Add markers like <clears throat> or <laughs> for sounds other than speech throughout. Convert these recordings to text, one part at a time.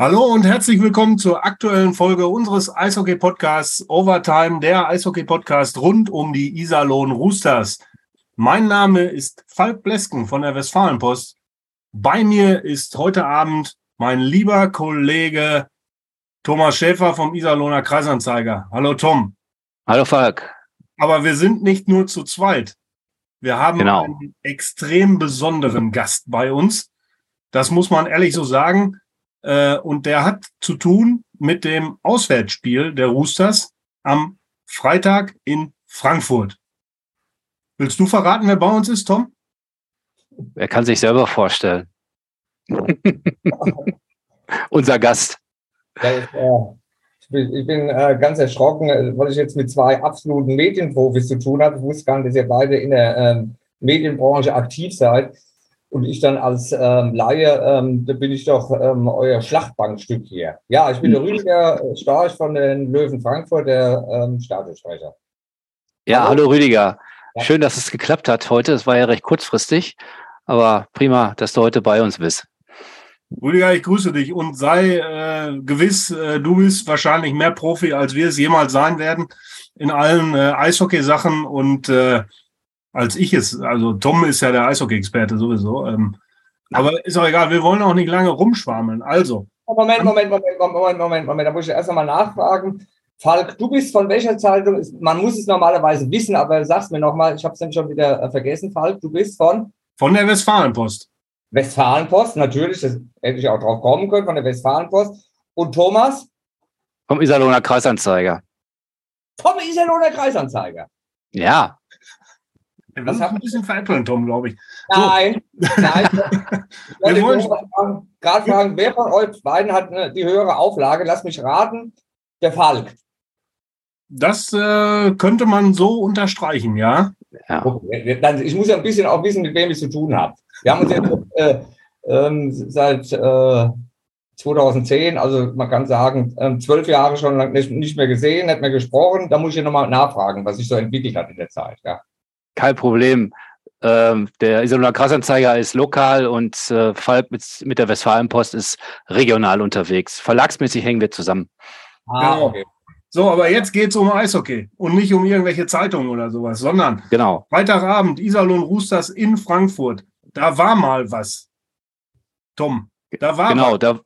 Hallo und herzlich willkommen zur aktuellen Folge unseres Eishockey-Podcasts Overtime, der Eishockey-Podcast rund um die Iserlohn Roosters. Mein Name ist Falk Blesken von der Westfalenpost. Bei mir ist heute Abend mein lieber Kollege Thomas Schäfer vom Iserlohner Kreisanzeiger. Hallo Tom. Hallo Falk. Aber wir sind nicht nur zu zweit. Wir haben genau. einen extrem besonderen Gast bei uns. Das muss man ehrlich so sagen. Äh, und der hat zu tun mit dem Auswärtsspiel der Roosters am Freitag in Frankfurt. Willst du verraten, wer bei uns ist, Tom? Er kann sich selber vorstellen. <laughs> Unser Gast. Ja, ich, äh, ich, bin, ich bin äh, ganz erschrocken, äh, weil ich jetzt mit zwei absoluten Medienprofis zu tun habe. Ich wusste gar nicht, dass ihr beide in der ähm, Medienbranche aktiv seid. Und ich dann als ähm, Laie, ähm, da bin ich doch ähm, euer Schlachtbankstück hier. Ja, ich bin der Rüdiger Storch von den Löwen Frankfurt, der ähm, Stadionsprecher. Ja, hallo, hallo Rüdiger. Ja. Schön, dass es geklappt hat heute. Es war ja recht kurzfristig, aber prima, dass du heute bei uns bist. Rüdiger, ich grüße dich und sei äh, gewiss, äh, du bist wahrscheinlich mehr Profi, als wir es jemals sein werden in allen äh, Eishockey-Sachen und äh, als ich es. Also Tom ist ja der Eishockey-Experte sowieso. Ähm, aber ist auch egal, wir wollen auch nicht lange rumschwammeln. Also. Moment, Moment, Moment, Moment, Moment, Moment. Da muss ich erst einmal nachfragen. Falk, du bist von welcher Zeitung? Man muss es normalerweise wissen, aber sag's mir nochmal, ich habe es nämlich schon wieder äh, vergessen. Falk, du bist von? Von der Westfalenpost. Westfalenpost, natürlich, das hätte ich auch drauf kommen können, von der Westfalenpost. Und Thomas? Vom Iserlohner Kreisanzeiger. Vom Iserlohner Kreisanzeiger. Ja, das hat ein bisschen veräppeln, Tom, glaube ich. Nein, so. nein. <laughs> wir wollen gerade fragen, wer von euch beiden hat ne, die höhere Auflage? Lass mich raten. Der Falk. Das äh, könnte man so unterstreichen, ja. ja. Okay. Ich muss ja ein bisschen auch wissen, mit wem ich zu tun habe. Wir haben uns jetzt äh, äh, seit äh, 2010, also man kann sagen, ähm, zwölf Jahre schon lang nicht, nicht mehr gesehen, nicht mehr gesprochen. Da muss ich ja nochmal nachfragen, was sich so entwickelt hat in der Zeit. Ja kein Problem. Ähm, der Iserlohner Krassanzeiger ist lokal und äh, Falk mit, mit der Westfalenpost ist regional unterwegs. Verlagsmäßig hängen wir zusammen. Ah, genau. okay. So, aber jetzt geht es um Eishockey und nicht um irgendwelche Zeitungen oder sowas, sondern genau. Freitagabend, Iserlohn Roosters in Frankfurt. Da war mal was. Tom, da war Genau, was. Da,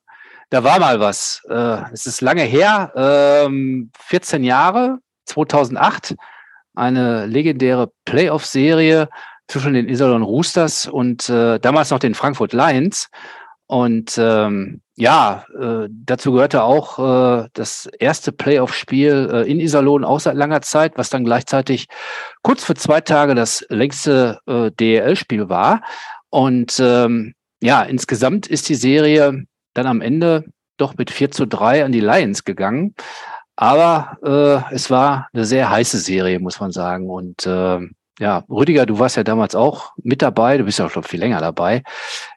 da war mal was. Äh, es ist lange her, ähm, 14 Jahre, 2008 eine legendäre Playoff-Serie zwischen den Iserlohn Roosters und äh, damals noch den Frankfurt Lions. Und ähm, ja, äh, dazu gehörte auch äh, das erste Playoff-Spiel äh, in Iserlohn auch seit langer Zeit, was dann gleichzeitig kurz für zwei Tage das längste äh, DEL-Spiel war. Und ähm, ja, insgesamt ist die Serie dann am Ende doch mit 4 zu 3 an die Lions gegangen. Aber äh, es war eine sehr heiße Serie, muss man sagen. Und äh, ja, Rüdiger, du warst ja damals auch mit dabei. Du bist ja schon viel länger dabei.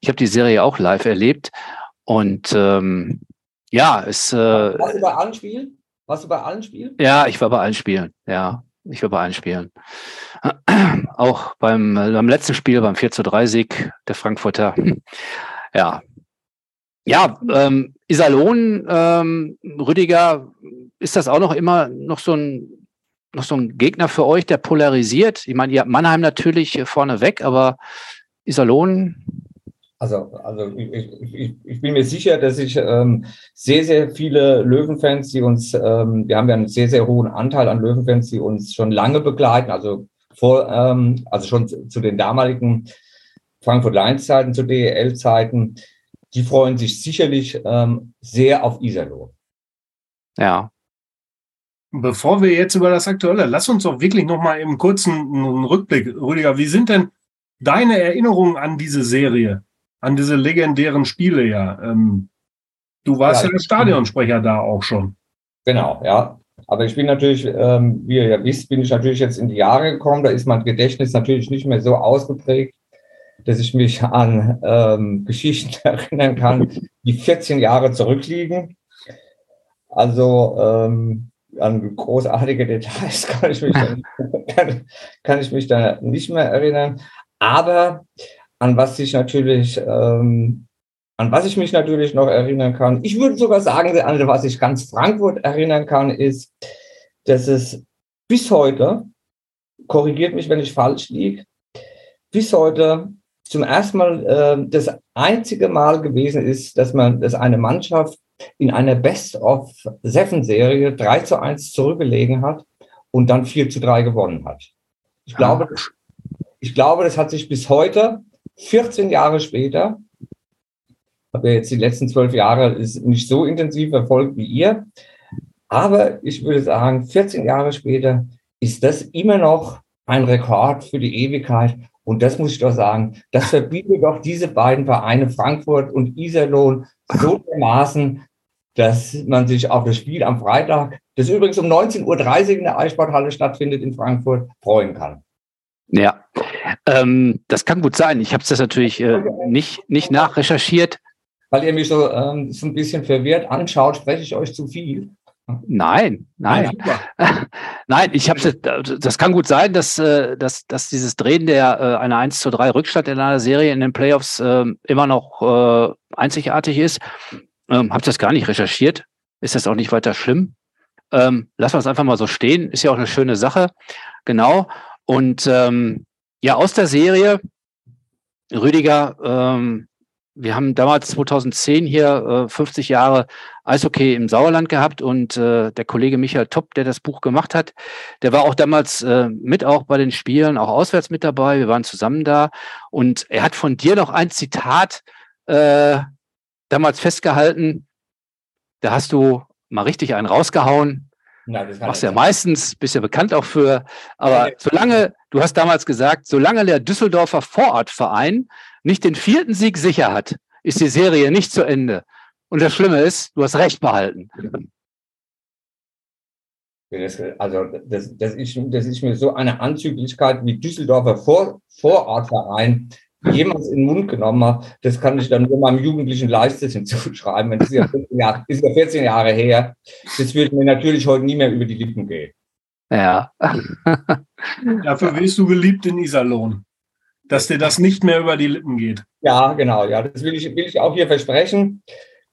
Ich habe die Serie auch live erlebt. Und ähm, ja, es. Äh, Warst du bei allen Spielen? Warst du bei allen Spielen? Ja, ich war bei allen Spielen. Ja, ich war bei allen Spielen. Auch beim, beim letzten Spiel, beim 4 zu 3 Sieg der Frankfurter. Ja. Ja, ähm, Iserlohn, ähm, Rüdiger, ist das auch noch immer noch so ein, noch so ein Gegner für euch, der polarisiert? Ich meine, ihr habt Mannheim natürlich vorne weg, aber Iserlohn? Also, also ich, ich, ich bin mir sicher, dass ich ähm, sehr, sehr viele Löwenfans, die uns, ähm, wir haben ja einen sehr, sehr hohen Anteil an Löwenfans, die uns schon lange begleiten, also vor, ähm, also schon zu, zu den damaligen Frankfurt Lions Zeiten, zu DEL Zeiten, die freuen sich sicherlich ähm, sehr auf Iserlohn. Ja. Bevor wir jetzt über das Aktuelle, lass uns doch wirklich noch mal im kurzen Rückblick, Rüdiger, wie sind denn deine Erinnerungen an diese Serie, an diese legendären Spiele ja? Ähm, du warst ja, ja der Stadionsprecher da auch schon. Genau, ja. Aber ich bin natürlich, ähm, wie ihr ja wisst, bin ich natürlich jetzt in die Jahre gekommen. Da ist mein Gedächtnis natürlich nicht mehr so ausgeprägt, dass ich mich an ähm, Geschichten <laughs> erinnern kann, die 14 Jahre zurückliegen. Also ähm, an großartige Details <laughs> kann ich mich, dann, kann, kann, ich mich da nicht mehr erinnern. Aber an was sich natürlich ähm, An was ich mich natürlich noch erinnern kann, ich würde sogar sagen, an was ich ganz Frankfurt erinnern kann, ist, dass es bis heute, korrigiert mich, wenn ich falsch liege, bis heute zum ersten Mal äh, das einzige Mal gewesen ist, dass man, dass eine Mannschaft in einer Best-of-Seven-Serie 3 zu 1 zurückgelegen hat und dann 4 zu 3 gewonnen hat. Ich glaube, ich glaube, das hat sich bis heute, 14 Jahre später, habe jetzt die letzten zwölf Jahre ist nicht so intensiv verfolgt wie ihr, aber ich würde sagen, 14 Jahre später ist das immer noch ein Rekord für die Ewigkeit. Und das muss ich doch sagen, das verbietet doch diese beiden Vereine Frankfurt und Iserlohn so dermaßen, dass man sich auf das Spiel am Freitag, das übrigens um 19.30 Uhr in der Eissporthalle stattfindet in Frankfurt, freuen kann. Ja, ähm, das kann gut sein. Ich habe es natürlich äh, nicht, nicht nachrecherchiert. Weil ihr mich so, ähm, so ein bisschen verwirrt anschaut, spreche ich euch zu viel. Nein, nein. Ja, <laughs> nein, ich habe das kann gut sein, dass, äh, dass, dass dieses Drehen der äh, einer 1 zu 3 Rückstand in einer Serie in den Playoffs äh, immer noch äh, einzigartig ist. Ähm, habe das gar nicht recherchiert. Ist das auch nicht weiter schlimm. Ähm, lassen wir es einfach mal so stehen. Ist ja auch eine schöne Sache. Genau. Und ähm, ja, aus der Serie, Rüdiger, ähm, wir haben damals 2010 hier äh, 50 Jahre Eishockey im Sauerland gehabt und äh, der Kollege Michael Topp, der das Buch gemacht hat, der war auch damals äh, mit auch bei den Spielen, auch auswärts mit dabei. Wir waren zusammen da und er hat von dir noch ein Zitat äh, damals festgehalten. Da hast du mal richtig einen rausgehauen. Nein, das Machst ja meistens, bist ja bekannt auch für. Aber solange, du hast damals gesagt, solange der Düsseldorfer Vorortverein nicht den vierten Sieg sicher hat, ist die Serie nicht zu Ende. Und das Schlimme ist, du hast recht behalten. also das, das, ist, das ist mir so eine Anzüglichkeit wie Düsseldorfer Vor, Vorortverein jemals in den Mund genommen hat, das kann ich dann nur meinem jugendlichen Leichtsinn zuschreiben. Das ist ja, 14 Jahre, ist ja 14 Jahre her. Das würde mir natürlich heute nie mehr über die Lippen gehen. Ja. Dafür wirst du geliebt in Iserlohn dass dir das nicht mehr über die Lippen geht. Ja, genau. Ja, das will ich, will ich auch hier versprechen,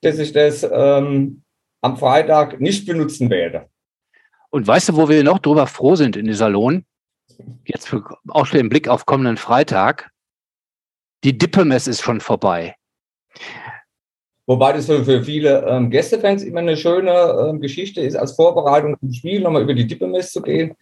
dass ich das ähm, am Freitag nicht benutzen werde. Und weißt du, wo wir noch drüber froh sind in dieser Lohn? Jetzt für, auch den Blick auf kommenden Freitag. Die Dippemess ist schon vorbei. Wobei das für, für viele ähm, Gästefans immer eine schöne ähm, Geschichte ist, als Vorbereitung zum Spiel nochmal über die Dippemess zu gehen.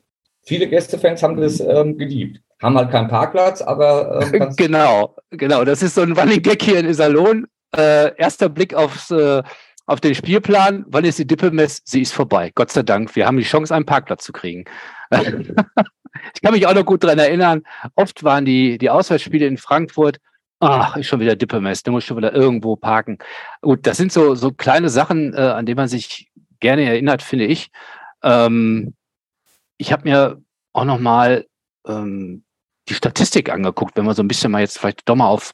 Viele Gästefans haben das ähm, geliebt haben halt keinen Parkplatz, aber. <laughs> Äh, genau, genau. Das ist so ein Running Gag hier in Iserlohn. Äh, erster Blick aufs, äh, auf den Spielplan. Wann ist die Dippemess? Sie ist vorbei. Gott sei Dank. Wir haben die Chance, einen Parkplatz zu kriegen. <laughs> ich kann mich auch noch gut daran erinnern. Oft waren die, die Auswärtsspiele in Frankfurt. Ach, ist schon wieder Dippemess. Du musst schon wieder irgendwo parken. Gut, das sind so, so kleine Sachen, äh, an die man sich gerne erinnert, finde ich. Ähm, ich habe mir auch noch mal ähm, die Statistik angeguckt, wenn wir so ein bisschen mal jetzt vielleicht doch mal auf,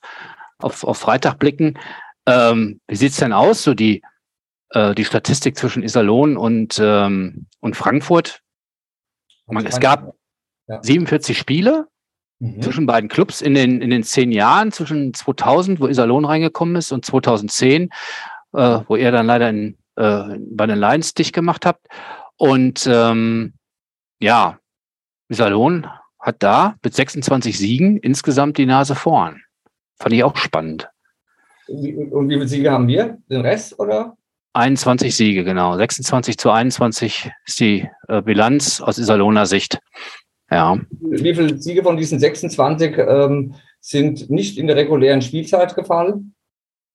auf, auf Freitag blicken. Ähm, wie sieht's denn aus, so die, äh, die Statistik zwischen Iserlohn und, ähm, und Frankfurt? Man, es gab ja. 47 Spiele mhm. zwischen beiden Clubs in den, in den zehn Jahren, zwischen 2000, wo Iserlohn reingekommen ist, und 2010, äh, wo ihr dann leider in, äh, bei den Lions dicht gemacht habt. Und ähm, ja, Iserlohn hat da mit 26 Siegen insgesamt die Nase vorn. Fand ich auch spannend. Und wie viele Siege haben wir? Den Rest oder? 21 Siege, genau. 26 zu 21 ist die äh, Bilanz aus Iserlohner Sicht. Ja. Wie viele Siege von diesen 26 ähm, sind nicht in der regulären Spielzeit gefallen?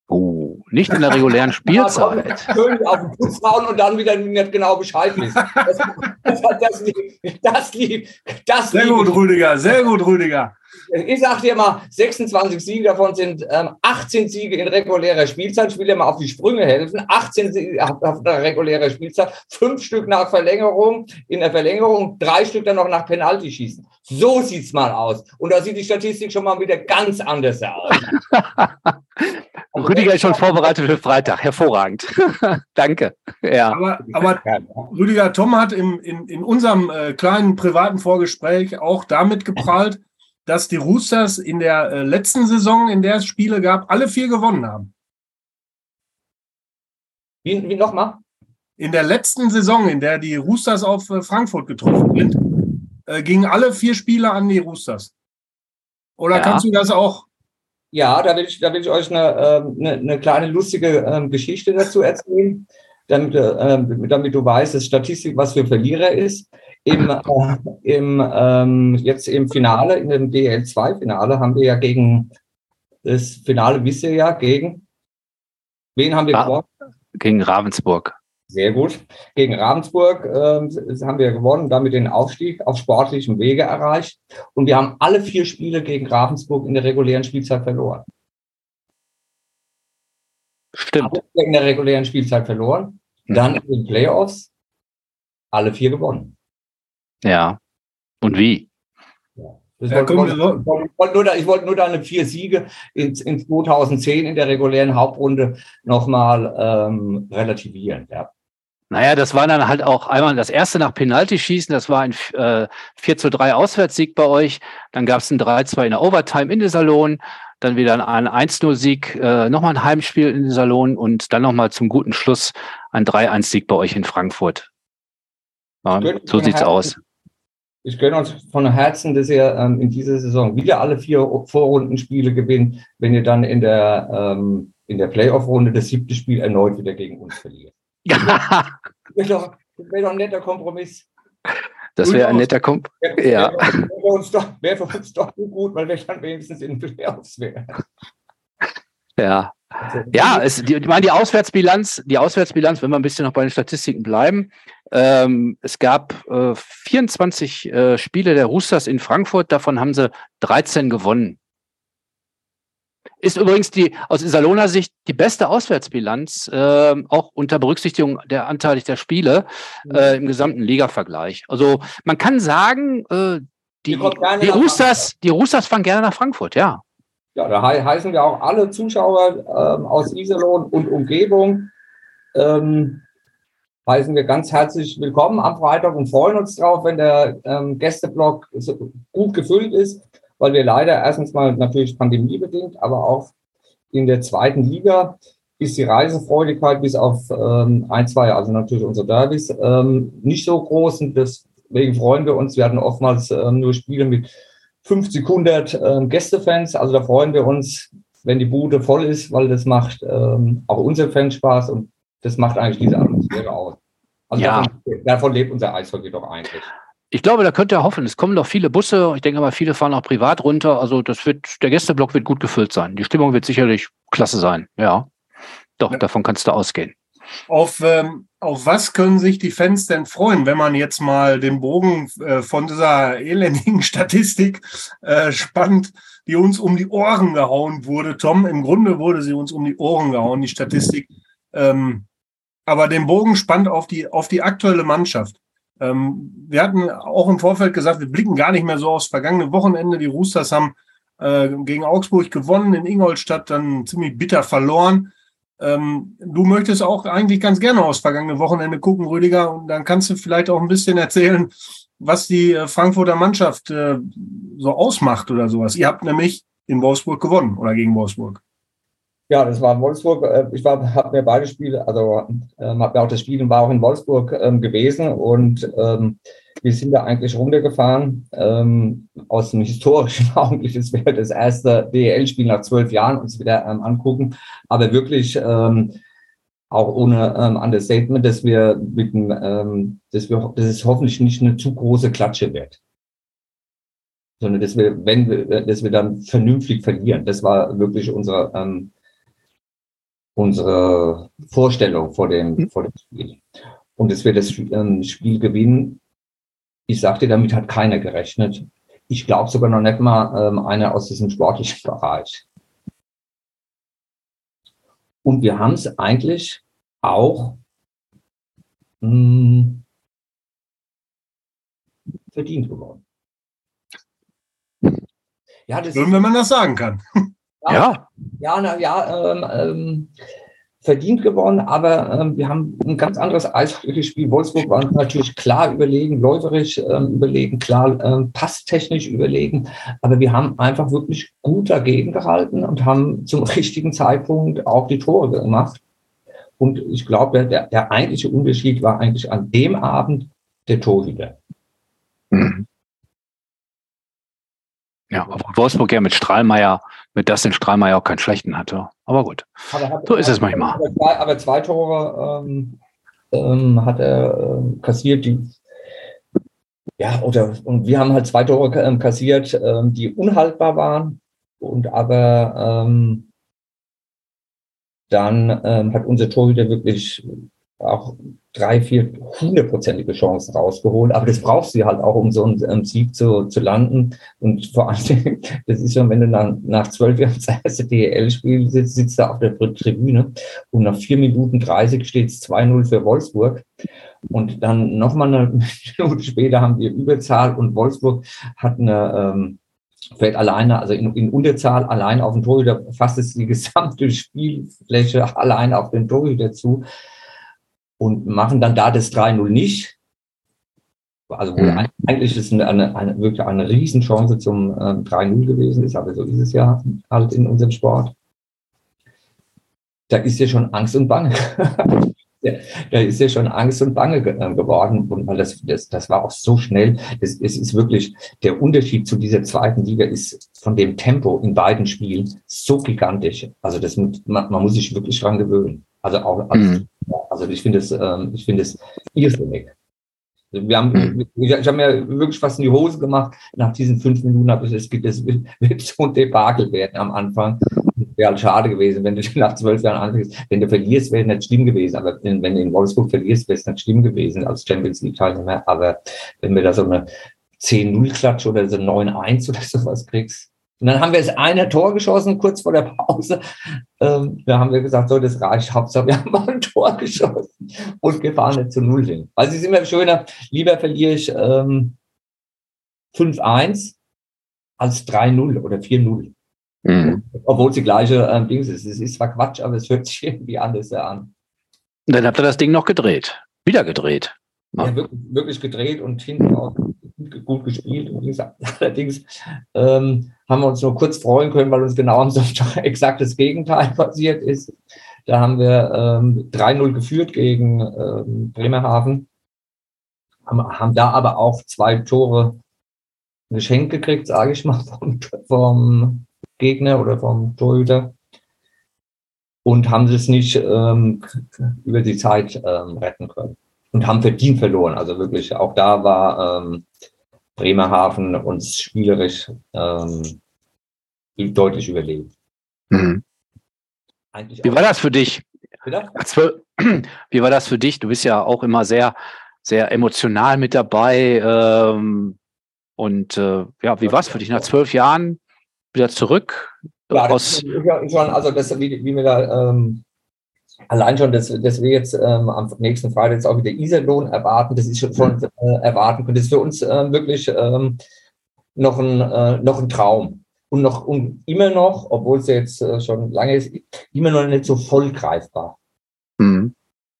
Oh, nicht in der regulären <laughs> Spielzeit. Schön auf den Fuß hauen und dann wieder nicht genau Bescheid wissen. Das, das, das, lieb, das lieb, das Sehr gut, Rüdiger, sehr gut, Rüdiger. Ich sag dir mal, 26 Siege davon sind ähm, 18 Siege in regulärer Spielzeit. Ich will dir mal auf die Sprünge helfen. 18 Siege auf der regulären Spielzeit, fünf Stück nach Verlängerung, in der Verlängerung, drei Stück dann noch nach Penalty schießen. So sieht's mal aus. Und da sieht die Statistik schon mal wieder ganz anders aus. <laughs> Rüdiger ist schon vorbereitet für Freitag. Hervorragend. <laughs> Danke. Ja. Aber, aber Rüdiger Tom hat im, in, in unserem äh, kleinen privaten Vorgespräch auch damit geprallt, dass die Roosters in der äh, letzten Saison, in der es Spiele gab, alle vier gewonnen haben. Wie, wie nochmal? In der letzten Saison, in der die Roosters auf äh, Frankfurt getroffen sind, äh, gingen alle vier Spiele an die Roosters. Oder Ja. kannst du das auch? Ja, da will ich, da will ich euch eine, ähm, eine, eine kleine lustige ähm, Geschichte dazu erzählen, damit, äh, ähm, damit du weißt, dass Statistik was für Verlierer ist. Im, äh, im, ähm, jetzt im Finale, in dem DL2-Finale, haben wir ja gegen das Finale, wisst ihr ja, gegen wen haben wir Ah. gewonnen? Gegen Ravensburg. Sehr gut. Gegen Ravensburg ähm, haben wir gewonnen, damit den Aufstieg auf sportlichem Wege erreicht. Und wir haben alle vier Spiele gegen Ravensburg in der regulären Spielzeit verloren. Stimmt. In der regulären Spielzeit verloren. Dann in den Playoffs alle vier gewonnen. Ja. Und wie? Ja, wir wollte- nur da- Ich wollte nur deine vier Siege in, in 2010 in der regulären Hauptrunde nochmal ähm, relativieren. Ja. Naja, das war dann halt auch einmal das erste nach Penalty-Schießen, das war ein äh, 4 zu 3 Auswärtssieg bei euch. Dann gab es ein 3-2 in der Overtime in den Salon, dann wieder ein 1-0-Sieg, äh, nochmal ein Heimspiel in den Salon und dann nochmal zum guten Schluss ein 3-1-Sieg bei euch in Frankfurt. Ja, so sieht's Herzen. aus. Ich gönne uns von Herzen, dass ihr ähm, in dieser Saison wieder alle vier Vorrundenspiele gewinnt, wenn ihr dann in der, ähm, in der Playoff-Runde das siebte Spiel erneut wieder gegen uns verliert. <laughs> Wäre doch, wär doch ein netter Kompromiss. das wäre ein netter Komp. Wäre Ja. wär, wär uns doch, wär für uns doch so gut, weil wir dann wenigstens in den Playoffs wären. Ja. Also, Ja, es, die, ich meine, die Auswärtsbilanz, die Auswärtsbilanz, wenn wir ein bisschen noch bei den Statistiken bleiben, ähm, es gab äh, 24 äh, Spiele der Roosters in Frankfurt, davon haben sie 13 gewonnen. Ist übrigens die aus Iserlohner Sicht die beste Auswärtsbilanz, ähm, auch unter Berücksichtigung der Anteile der Spiele äh, im gesamten Liga-Vergleich. Also man kann sagen, äh, die, Die Roosters, die Roosters fahren gerne nach Frankfurt, ja. Ja, da hei- heißen wir auch alle Zuschauer ähm, aus Iserlohn und Umgebung, ähm, heißen wir ganz herzlich willkommen am Freitag und freuen uns drauf, wenn der ähm, Gästeblock so gut gefüllt ist, weil wir leider erstens mal natürlich pandemiebedingt, aber auch in der zweiten Liga ist die Reisefreudigkeit bis auf ähm, ein, zwei, also natürlich unsere Derbys, ähm, nicht so groß und deswegen freuen wir uns. Wir hatten oftmals ähm, nur Spiele mit 50, 100 ähm, Gästefans. Also da freuen wir uns, wenn die Bude voll ist, weil das macht ähm, auch unseren Fans Spaß und das macht eigentlich diese Atmosphäre aus. Also Ja. davon, davon lebt unser Eishockey doch eigentlich. Ich glaube, da könnt ihr hoffen. Es kommen doch viele Busse. Ich denke mal, viele fahren auch privat runter. Also das wird, der Gästeblock wird gut gefüllt sein. Die Stimmung wird sicherlich klasse sein. Ja. Doch, Ja. davon kannst du ausgehen. Auf, ähm, auf was können sich die Fans denn freuen, wenn man jetzt mal den Bogen äh, von dieser elendigen <laughs> Statistik äh, spannt, die uns um die Ohren gehauen wurde, Tom? Im Grunde wurde sie uns um die Ohren gehauen, die Statistik. Ähm, aber den Bogen spannt auf die, auf die aktuelle Mannschaft. Ähm, wir hatten auch im Vorfeld gesagt, wir blicken gar nicht mehr so aufs vergangene Wochenende. Die Roosters haben äh, gegen Augsburg gewonnen, in Ingolstadt dann ziemlich bitter verloren. Ähm, du möchtest auch eigentlich ganz gerne aufs vergangene Wochenende gucken, Rüdiger, und dann kannst du vielleicht auch ein bisschen erzählen, was die äh, Frankfurter Mannschaft äh, so ausmacht oder sowas. Ihr habt nämlich in Wolfsburg gewonnen oder gegen Wolfsburg. Ja, das war in Wolfsburg. Äh, Ich war, habe mir beide Spiele, also ähm, habe mir auch das Spiel war auch in Wolfsburg ähm, gewesen und ähm, wir sind da eigentlich runtergefahren ähm, aus dem historischen <laughs> Augenblick. Das wäre das erste DEL-Spiel nach zwölf Jahren uns wieder ähm, angucken, aber wirklich ähm, auch ohne ähm, Understatement, dass wir mit dem, ähm, dass wir, dass es hoffentlich nicht eine zu große Klatsche wird sondern dass wir, wenn wir, dass wir dann vernünftig verlieren. Das war wirklich unsere, ähm, unsere Vorstellung vor dem, vor dem Spiel. Und dass wir das ähm, Spiel gewinnen, ich sagte, damit hat keiner gerechnet. Ich glaube sogar noch nicht mal ähm, einer aus diesem sportlichen <laughs> Bereich. Und wir haben es eigentlich auch mh, verdient geworden. Ja, das Schön, wenn man das sagen kann. <laughs> Ja. ja, na, ja ähm, ähm, verdient gewonnen, aber ähm, wir haben ein ganz anderes Eishockey gespielt. Wolfsburg war natürlich klar überlegen, läuferisch ähm, überlegen, klar ähm, passtechnisch überlegen, aber wir haben einfach wirklich gut dagegen gehalten und haben zum <laughs> richtigen Zeitpunkt auch die Tore gemacht. Und ich glaube, der, der eigentliche Unterschied war eigentlich an dem Abend der Torhüter. Mhm. Ja, obwohl Wolfsburg ja mit Strahlmeier, mit Dustin Strahlmeier auch keinen schlechten hatte. Aber gut, hat, so ist es manchmal. Aber zwei, aber zwei Tore ähm, ähm, hat er ähm, kassiert, die ja, oder und wir haben halt zwei Tore ähm, kassiert, ähm, die unhaltbar waren. Und aber ähm, dann ähm, hat unser Torhüter wirklich auch drei, vier hundertprozentige Chancen rausgeholt. Aber das brauchst du halt auch, um so einen Sieg zu, zu landen. Und vor allem, <laughs> das ist schon, wenn du dann nach zwölf Jahren das erste DEL-Spiel sitzt, sitzt du auf der Tribüne und nach vier Minuten 30 steht es 2-0 für Wolfsburg. Und dann nochmal eine <laughs> Minute später haben wir Überzahl und Wolfsburg hat eine, ähm, fällt alleine, also in, in Unterzahl allein auf den Torhüter, fast ist die gesamte <laughs> Spielfläche allein auf den Torhüter zu und machen dann da das 3-0 nicht. Also mhm. eigentlich ist eine, eine, eine, wirklich eine Riesenchance zum äh, 3-0 gewesen ist, aber so ist es ja halt in unserem Sport. Da ist ja schon Angst und Bange. <laughs> da ist ja schon Angst und Bange äh, geworden. Und weil das, das, das war auch so schnell. Es, es ist wirklich, der Unterschied zu dieser zweiten Liga ist von dem Tempo in beiden Spielen so gigantisch. Also das, man, man muss sich wirklich dran gewöhnen. Also auch, also, mhm. also ich finde es, ähm, ich finde es irrsinnig. Wir haben, mhm. ich, ich habe mir wirklich fast in die Hose gemacht. Nach diesen fünf Minuten habe ich, es gibt, es <laughs> wird, so ein Debakel werden am Anfang. Wäre halt schade gewesen, wenn du <laughs> nach zwölf Jahren anfängst. Wenn du verlierst, wäre es nicht schlimm gewesen. Aber wenn, wenn du in Wolfsburg verlierst, wäre es nicht schlimm gewesen als Champions League Teilnehmer. Aber wenn wir da so eine 10-0-Klatsch oder so 9-1 oder <laughs> sowas kriegst, und dann haben wir das eine Tor geschossen, kurz vor der Pause. Ähm, da haben wir gesagt, so, das reicht. Hauptsache, wir <laughs> haben mal ein Tor geschossen und wir fahren jetzt zu Null hin. Also es ist immer schöner, lieber verliere ich ähm, 5-1 als 3-0 oder 4-0. Mhm. Obwohl es die gleiche ähm, Dings ist. Es ist zwar Quatsch, aber es hört sich irgendwie anders an. Und dann habt ihr das Ding noch gedreht. Wieder gedreht. Ja, wirklich, wirklich gedreht und hinten auch gut gespielt. <laughs> Allerdings ähm, haben wir uns nur kurz freuen können, weil uns genau am Sonntag <laughs> exakt das Gegenteil <laughs> passiert ist. Da haben wir ähm, 3-0 geführt gegen ähm, Bremerhaven, haben, haben da aber auch zwei Tore geschenkt gekriegt, sage ich mal, vom, vom Gegner oder vom Torhüter und haben es nicht ähm, über die Zeit ähm, retten können und haben verdient verloren. Also wirklich, auch da war ähm, Bremerhaven uns spielerisch ähm, deutlich überlegen. Mhm. Wie war das für dich? <clears throat> Wie war das für dich? Du bist ja auch immer sehr, sehr emotional mit dabei. Ähm, und äh, ja, wie war es für dich nach zwölf Jahren wieder zurück? Ja, das, ist schon, also das, wie, wie wir da ähm, allein schon, dass, dass wir jetzt ähm, am nächsten Freitag jetzt auch wieder Iserlohn erwarten, das ist schon von mhm. äh, erwarten können, das ist für uns äh, wirklich ähm, noch, ein, äh, noch ein Traum. Und noch und immer noch, obwohl es jetzt äh, schon lange ist, immer noch nicht so voll greifbar. Mhm.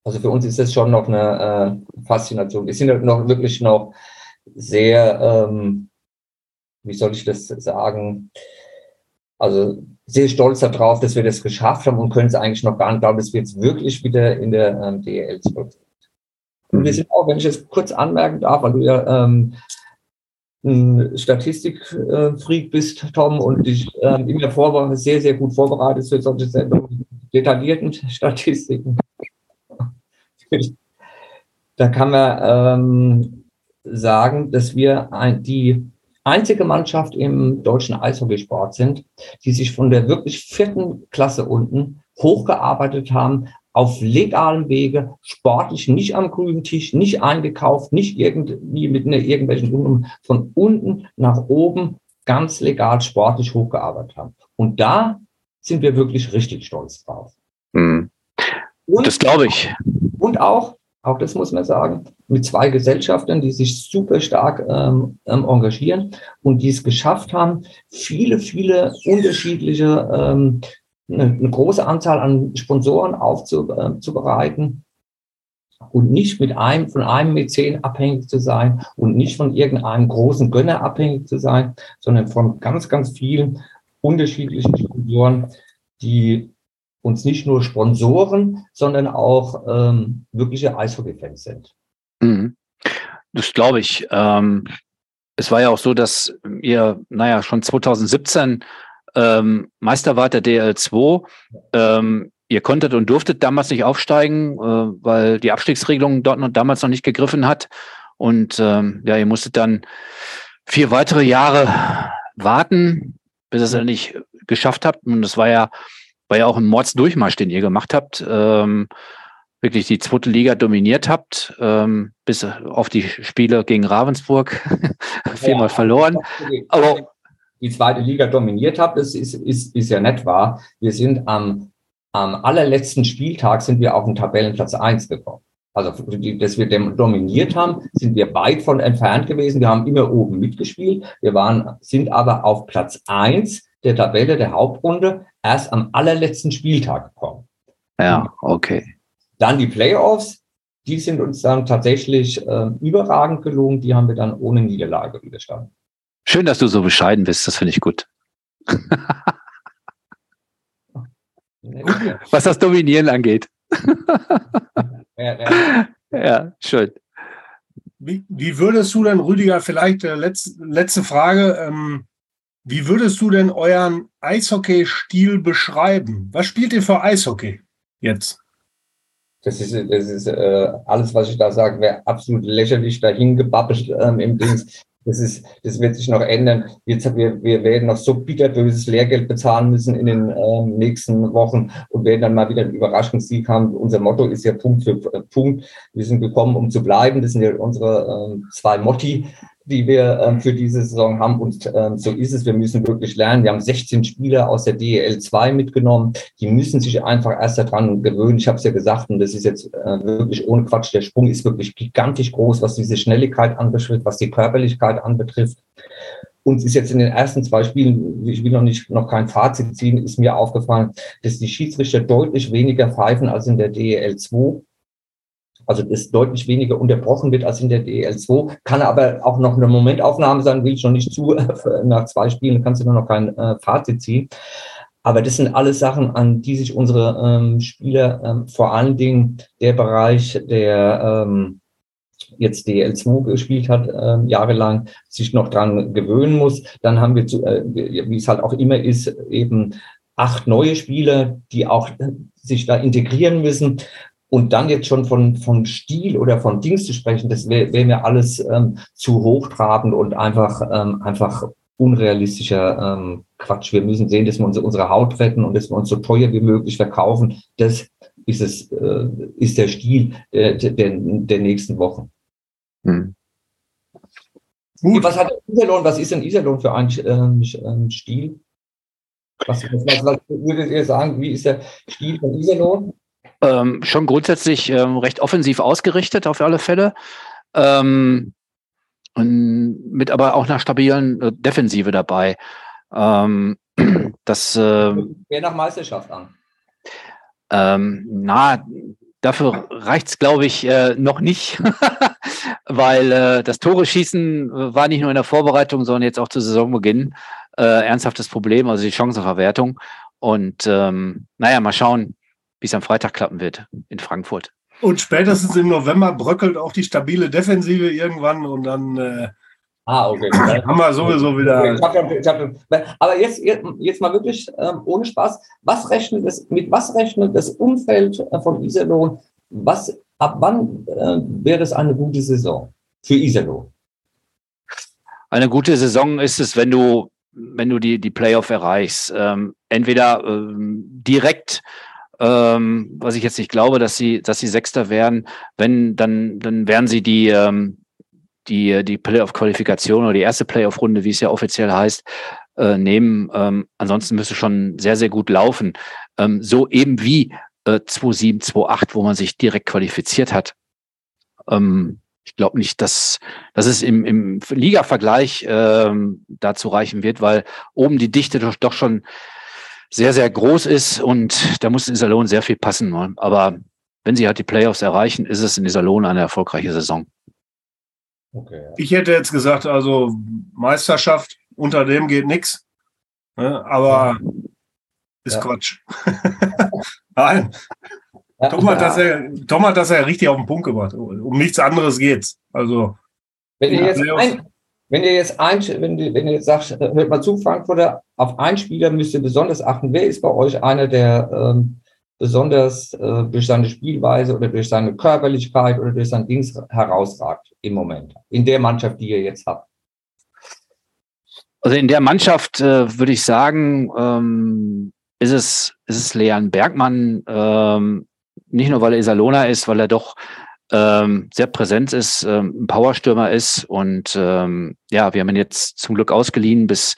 Also für uns ist das schon noch eine äh, Faszination. Wir sind noch wirklich noch sehr, ähm, wie soll ich das sagen, also sehr stolz darauf, dass wir das geschafft haben und können es eigentlich noch gar nicht glauben, dass wir jetzt wirklich wieder in der ähm, DEL zurück sind. Und wir sind auch, wenn ich es kurz anmerken darf, weil du ja ähm, ein Statistikfreak bist, Tom, und dich ähm, immer vor, sehr, sehr gut vorbereitet für solche Sendungen, detaillierten <laughs> Statistiken. da kann man ähm, sagen, dass wir ein, die einzige Mannschaft im deutschen Eishockeysport sind, die sich von der wirklich vierten Klasse unten hochgearbeitet haben, auf legalem Wege, sportlich, nicht am grünen Tisch, nicht eingekauft, nicht irgendwie mit einer irgendwelchen Gründen, von unten nach oben ganz legal sportlich hochgearbeitet haben. Und da sind wir wirklich richtig stolz drauf. Mhm. Und, das glaube ich. Und auch, auch das muss man sagen, mit zwei Gesellschaftern, die sich super stark ähm, ähm, engagieren und die es geschafft haben, viele, viele unterschiedliche, ähm, eine, eine, große Anzahl an Sponsoren aufzubereiten und nicht mit einem, von einem Mäzen abhängig zu sein und nicht von irgendeinem großen Gönner abhängig zu sein, sondern von ganz, ganz vielen unterschiedlichen Sponsoren, die uns nicht nur Sponsoren, sondern auch ähm, wirkliche Eishockey-Fans sind. Mhm. Das glaube ich. Ähm, es war ja auch so, dass ihr, naja, schon 2017 ähm, Meister wart der DL2. Ähm, ihr konntet und durftet damals nicht aufsteigen, äh, weil die Abstiegsregelung dort noch, damals noch nicht gegriffen hat. Und ähm, ja, ihr musstet dann vier weitere Jahre warten, bis ihr es endlich geschafft habt. Und das war ja, war ja auch ein Mordsdurchmarsch, den ihr gemacht habt. Ähm, wirklich die zweite Liga dominiert habt, ähm, bis auf die Spiele gegen Ravensburg <laughs> viermal ja, verloren. Aber die zweite Liga dominiert habt, das ist, ist, ist ja nett wahr. Wir sind am, am allerletzten Spieltag sind wir auf den Tabellenplatz eins gekommen. Also, dass wir dominiert haben, sind wir weit von entfernt gewesen. Wir haben immer oben mitgespielt. Wir waren, sind aber auf Platz eins der Tabelle der Hauptrunde erst am allerletzten Spieltag gekommen. Ja, okay. Dann die Playoffs, die sind uns dann tatsächlich äh, überragend gelungen. Die haben wir dann ohne Niederlage überstanden. Schön, dass du so bescheiden bist. Das finde ich gut. Was das Dominieren angeht. ja, ja. ja, schön. Wie, wie, würdest du denn, Rüdiger, vielleicht äh, letzte, letzte Frage, ähm, wie würdest du denn euren Eishockey-Stil beschreiben? Was spielt ihr für Eishockey jetzt? Das ist, das ist äh, alles, was ich da sage, wäre absolut lächerlich dahin gebabbelt ähm, im Dings. Das ist, das wird sich noch ändern. Jetzt, wir, wir werden noch so bitterböses Lehrgeld bezahlen müssen in den ähm, nächsten Wochen und werden dann mal wieder einen Überraschungssieg haben. Unser Motto ist ja Punkt für äh, Punkt. Wir sind gekommen, um zu bleiben. Das sind ja unsere ähm, zwei Motti die wir ähm, für diese Saison haben. Und ähm, so ist es. Wir müssen wirklich lernen. Wir haben 16 Spieler aus der DEL 2 mitgenommen. Die müssen sich einfach erst daran gewöhnen. Ich habe es ja gesagt, und das ist jetzt äh, wirklich ohne Quatsch. Der Sprung ist wirklich gigantisch groß, was diese Schnelligkeit anbetrifft, was die Körperlichkeit anbetrifft. Uns ist jetzt in den ersten zwei Spielen, ich will noch nicht, noch kein Fazit ziehen, ist mir aufgefallen, dass die Schiedsrichter deutlich weniger pfeifen als in der DEL 2 also das deutlich weniger unterbrochen wird als in der DL2, kann aber auch noch eine Momentaufnahme sein, will ich noch nicht zu, nach zwei Spielen kannst du noch kein äh, Fazit ziehen. Aber das sind alles Sachen, an die sich unsere ähm, Spieler, ähm, vor allen Dingen der Bereich, der ähm, jetzt DL2 gespielt hat, äh, jahrelang, sich noch dran gewöhnen muss. Dann haben wir, zu, äh, wie es halt auch immer ist, eben acht neue Spieler, die auch sich da integrieren müssen. Und dann jetzt schon von, von Stil oder von Dings zu sprechen, das wäre wär mir alles ähm, zu hochtrabend und einfach, ähm, einfach unrealistischer ähm, Quatsch. Wir müssen sehen, dass wir unsere, unsere Haut retten und dass wir uns so teuer wie möglich verkaufen. Das ist es, äh, ist der Stil der, der, der nächsten Wochen. Hm. Gut. Was hat Iserlohn, was ist denn Iserlohn für ein ähm, ähm, Stil? Was, was, was, was würdet ihr sagen, wie ist der Stil von Iserlohn? Ähm, schon grundsätzlich ähm, recht offensiv ausgerichtet auf alle Fälle. Ähm, mit aber auch einer stabilen äh, Defensive dabei. Ähm, <clears throat> das äh, Wer nach Meisterschaft an? Ähm, na, dafür reicht's, glaube ich, äh, noch nicht, <laughs> weil äh, das Tore schießen war nicht nur in der Vorbereitung, sondern jetzt auch zu Saisonbeginn äh, ernsthaftes Problem, also die Chancenverwertung. Und ähm, naja, mal schauen, wie es am Freitag klappen wird in Frankfurt. Und spätestens im November bröckelt auch die stabile Defensive irgendwann und dann äh, ah, okay. <clears throat> haben wir sowieso wieder. Ich hab, ich hab, aber jetzt, jetzt mal wirklich ähm, ohne Spaß, was rechnet es, mit was rechnet das Umfeld äh, von Iserlohn? Was, ab wann äh, wäre es eine gute Saison für Iserlohn? Eine gute Saison ist es, wenn du, wenn du die, die Playoff erreichst. Ähm, entweder ähm, direkt ähm, was ich jetzt nicht glaube, dass sie, dass sie Sechster wären. Wenn, dann, dann wären sie die, ähm, die, die Playoff-Qualifikation oder die erste Playoff-Runde, wie es ja offiziell heißt, äh, nehmen. Ähm, ansonsten müsste schon sehr, sehr gut laufen. Ähm, so eben wie äh, 2-7, 2-8, wo man sich direkt qualifiziert hat. Ähm, ich glaube nicht, dass, dass es im, im Liga-Vergleich ähm, dazu reichen wird, weil oben die Dichte doch, doch schon sehr, sehr groß ist und da muss in Iserlohn sehr viel passen. Ne? Aber wenn sie halt die Playoffs erreichen, ist es in Iserlohn eine erfolgreiche Saison. Okay. Ich hätte jetzt gesagt, also Meisterschaft, unter dem geht nichts. Ne? Aber ist ja. Quatsch. <laughs> Nein. Tom hat, das ja, Tom hat das ja richtig auf den Punkt gebracht. Um nichts anderes geht's. Also. Wenn ihr jetzt ein, wenn ihr jetzt ein, wenn, wenn ihr sagt, hört mal zu, Frankfurter, auf einen Spieler müsst ihr besonders achten. Wer ist bei euch einer, der ähm, besonders äh, durch seine Spielweise oder durch seine Körperlichkeit oder durch sein Dings herausragt im Moment, in der Mannschaft, die ihr jetzt habt? Also in der Mannschaft äh, würde ich sagen, ähm, ist es, ist es Leon Bergmann, ähm, nicht nur weil er Isalona ist, weil er doch ähm, sehr präsent ist, ähm, ein Powerstürmer ist und ähm, ja, wir haben ihn jetzt zum Glück ausgeliehen bis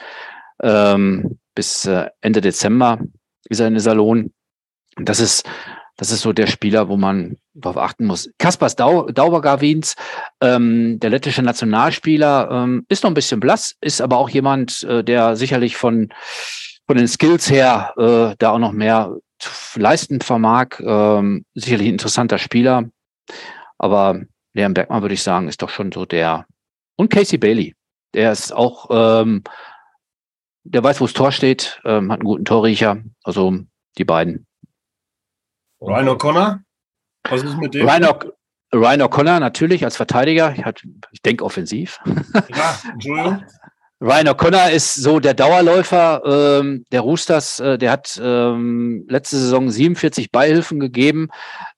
ähm, bis äh, Ende Dezember ist er in Salon. Und das ist das ist so der Spieler, wo man darauf achten muss. Kaspers Dau Daubergawins, ähm, der lettische Nationalspieler, ähm, ist noch ein bisschen blass, ist aber auch jemand, äh, der sicherlich von, von den Skills her äh, da auch noch mehr leisten vermag. Ähm, sicherlich ein interessanter Spieler. Aber Leon Bergmann würde ich sagen, ist doch schon so der. Und Casey Bailey. Der ist auch, ähm, der weiß, wo das Tor steht, ähm, hat einen guten Torriecher. Also die beiden. Ryan O'Connor? Was ist mit dem? Ryan, Ryan O'Connor natürlich als Verteidiger. Ich, ich denke offensiv. <laughs> Ja, Entschuldigung. Ryan O'Connor ist so der Dauerläufer ähm, der Roosters. Äh, der hat ähm, letzte Saison 47 Beihilfen gegeben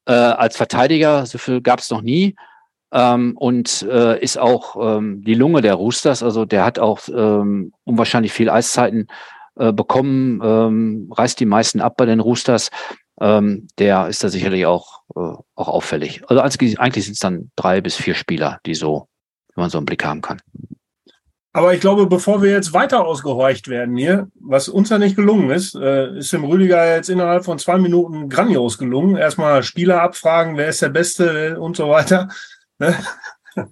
äh, als Verteidiger. So viel gab es noch nie. Ähm, und äh, ist auch ähm, die Lunge der Roosters. Also der hat auch ähm, unwahrscheinlich viel Eiszeiten äh, bekommen, ähm, reißt die meisten ab bei den Roosters. Ähm, der ist da sicherlich auch, äh, auch auffällig. Also eigentlich, eigentlich sind es dann drei bis vier Spieler, die so, wenn man so einen Blick haben kann. Aber ich glaube, bevor wir jetzt weiter ausgehorcht werden hier, was uns ja nicht gelungen ist, äh, ist dem Rüdiger jetzt innerhalb von zwei Minuten grandios gelungen. Erstmal Spieler abfragen, wer ist der Beste und so weiter. Ne?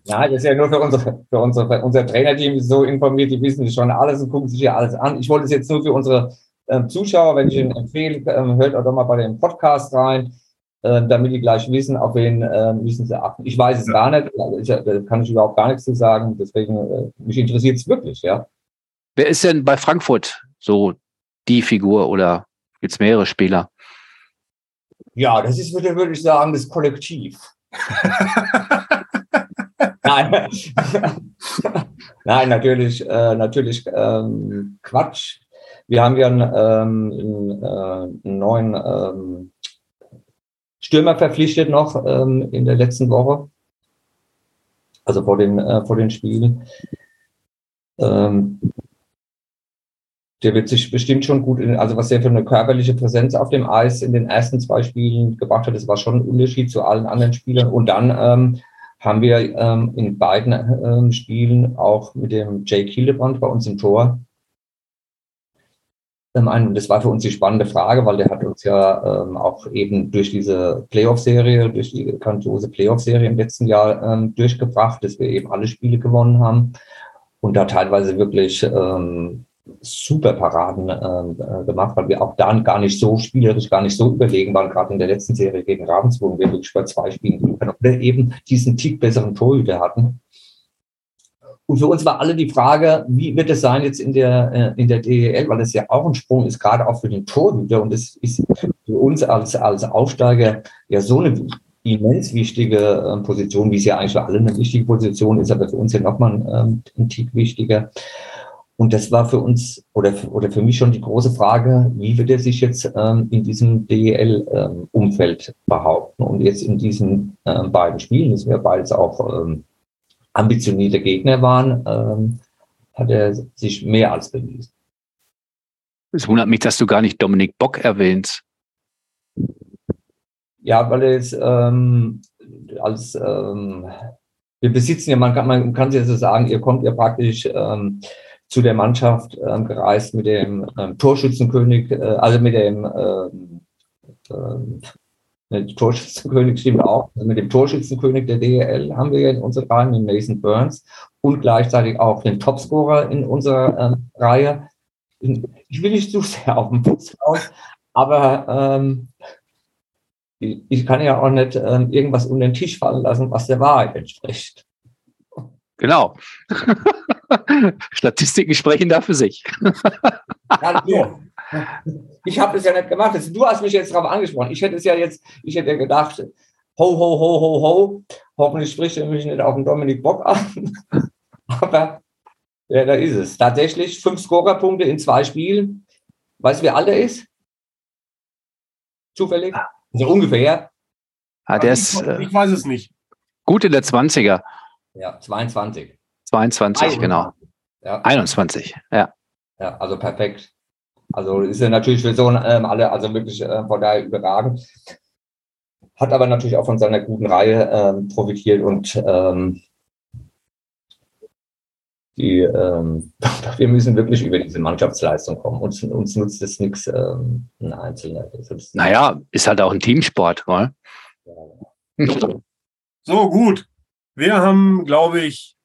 Ja, das ist ja nur für, unsere, für, unsere, unser Trainerteam so informiert, die wissen schon alles und gucken sich ja alles an. Ich wollte es jetzt nur für unsere äh, Zuschauer, wenn ich Ihnen empfehle, äh, hört auch doch mal bei dem Podcast rein. Äh, damit die gleich wissen, auf wen äh, müssen sie achten. Ich weiß es ja. gar nicht, ich, da kann ich überhaupt gar nichts zu sagen, deswegen äh, mich interessiert es wirklich, ja. Wer ist denn bei Frankfurt so die Figur oder gibt es mehrere Spieler? Ja, das ist, würde, würde ich sagen, das Kollektiv. <laughs> Nein. Nein, natürlich, äh, natürlich ähm, Quatsch. Wir haben ja einen, ähm, einen, äh, einen neuen ähm, Stürmer verpflichtet noch ähm, in der letzten Woche, also vor den, äh, vor den Spielen. Ähm, der wird sich bestimmt schon gut, in, also was er für eine körperliche Präsenz auf dem Eis in den ersten zwei Spielen gebracht hat, das war schon ein Unterschied zu allen anderen Spielern. Und dann ähm, haben wir ähm, in beiden ähm, Spielen auch mit dem Jake Hildebrand bei uns im Tor ein. Das war für uns die spannende Frage, weil der hat uns ja ähm, auch eben durch diese Playoff-Serie, durch die grandiose Playoff-Serie im letzten Jahr ähm, durchgebracht, dass wir eben alle Spiele gewonnen haben und da teilweise wirklich ähm, super Paraden ähm, äh, gemacht, weil wir auch dann gar nicht so spielerisch, gar nicht so überlegen waren, gerade in der letzten Serie gegen Ravensburg, wir wirklich bei zwei Spielen oder eben diesen Tick besseren Torhüter hatten. Und für uns war alle die Frage, wie wird es sein jetzt in der, äh, in der DEL, weil das ja auch ein Sprung ist, gerade auch für den Torhüter. Und das ist für uns als, als Aufsteiger ja so eine immens wichtige ähm, Position, wie es ja eigentlich für alle eine wichtige Position ist, aber für uns ja nochmal ein, ähm, ein Tick wichtiger. Und das war für uns oder, oder für mich schon die große Frage, wie wird er sich jetzt ähm, in diesem DEL-Umfeld ähm, behaupten? Und jetzt in diesen ähm, beiden Spielen, das wir beides auch ähm, ambitionierte Gegner waren, ähm, hat er sich mehr als bewiesen. Es wundert mich, dass du gar nicht Dominik Bock erwähnst. Ja, weil er jetzt ähm, als ähm, wir besitzen ja, man kann, man kann sich so sagen, ihr kommt ja praktisch ähm, zu der Mannschaft ähm, gereist mit dem ähm, Torschützenkönig, äh, also mit dem ähm, ähm, Torschützenkönig stimmt auch. Also mit dem Torschützenkönig der DEL haben wir ja in unserer Reihe, mit Mason Burns und gleichzeitig auch den Topscorer in unserer ähm, Reihe. Ich will nicht zu sehr auf den Fuß hauen, aber ähm, ich kann ja auch nicht ähm, irgendwas unter den Tisch fallen lassen, was der Wahrheit entspricht. Genau. <laughs> Statistiken sprechen da für sich. ja, Ich habe es ja nicht gemacht. Du hast mich jetzt darauf angesprochen. Ich hätte es ja jetzt, ich hätte gedacht, ho, ho, ho, ho, ho. Hoffentlich spricht er mich nicht auf den Dominik Bock an. <laughs> Aber ja, da ist es. Tatsächlich fünf Scorerpunkte in zwei Spielen. Weißt du, wie alt er ist? Zufällig? So ungefähr. Ah, der ist ich, äh, ich weiß es nicht. gut in der 20er. Ja, 22. 22, genau. Ja, 21, ja. ja also perfekt. Also ist er natürlich für so ähm, alle, also wirklich äh, von daher überragend. Hat aber natürlich auch von seiner guten Reihe ähm, profitiert und ähm, die, ähm, <laughs> wir müssen wirklich über diese Mannschaftsleistung kommen. Uns, uns nutzt es nichts, ähm, ein Einzelner. Ist- Naja, ist halt auch ein Teamsport, gell? So, gut. Wir haben, glaube ich,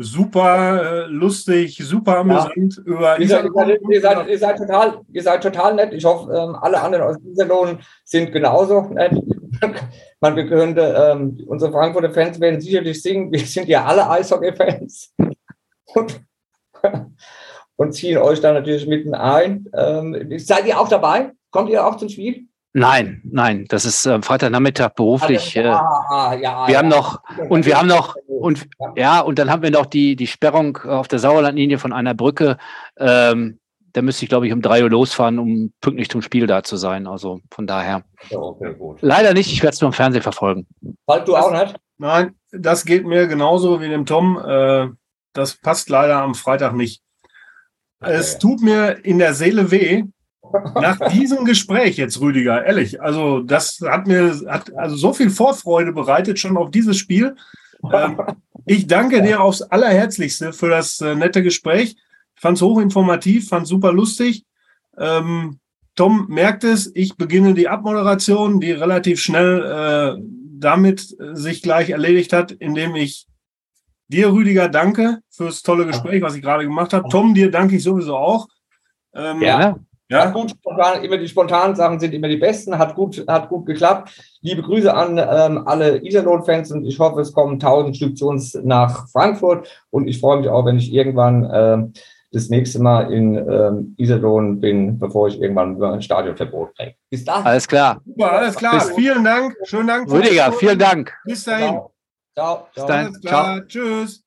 super äh, lustig, super amüsant über Ihr seid, ihr, seid, ihr, seid total, ihr seid total nett. Ich hoffe, ähm, alle anderen aus Iserlohn sind genauso nett. <laughs> Man könnte, ähm, unsere Frankfurter Fans werden sicherlich singen, wir sind ja alle Eishockey-Fans. <laughs> Und, und ziehen euch da natürlich mitten ein. Ähm, seid ihr auch dabei? Kommt ihr auch zum Spiel? Nein, nein, das ist äh, Freitagnachmittag beruflich. Äh, ja, ja, wir ja. haben noch, und wir haben noch, und ja, und dann haben wir noch die, die Sperrung auf der Sauerlandlinie von einer Brücke. Ähm, da müsste ich, glaube ich, um drei Uhr losfahren, um pünktlich zum Spiel da zu sein. Also von daher. Okay, gut. Leider nicht, ich werde es nur im Fernsehen verfolgen. Falk, du auch nicht? Nein, das geht mir genauso wie dem Tom. Äh, das passt leider am Freitag nicht. Es tut mir in der Seele weh. Nach diesem Gespräch jetzt, Rüdiger, ehrlich, also das hat mir hat also so viel Vorfreude bereitet schon auf dieses Spiel. Ähm, ich danke dir aufs Allerherzlichste für das äh, nette Gespräch. Ich fand es hochinformativ, fand super lustig. Ähm, Tom merkt es, ich beginne die Abmoderation, die relativ schnell äh, damit äh, sich gleich erledigt hat, indem ich dir, Rüdiger, danke fürs tolle Gespräch, was ich gerade gemacht habe. Tom, dir danke ich sowieso auch. Ähm, Ja. Gerne. Hat ja, gut, spontan, immer die spontanen Sachen sind immer die besten, hat gut, hat gut geklappt. Liebe Grüße an ähm, alle Iserlohn-Fans und ich hoffe, es kommen 1000 Stück zu uns nach Frankfurt und ich freue mich auch, wenn ich irgendwann ähm, das nächste Mal in ähm, Iserlohn bin, bevor ich irgendwann über ein Stadionverbot bringe. Bis dahin. Alles klar. super, alles klar. Bis- Vielen Dank. Schönen Dank. Rüdiger, vielen Dank. Bis dahin. Ciao. Ciao. Bis dahin. Alles klar. Tschüss.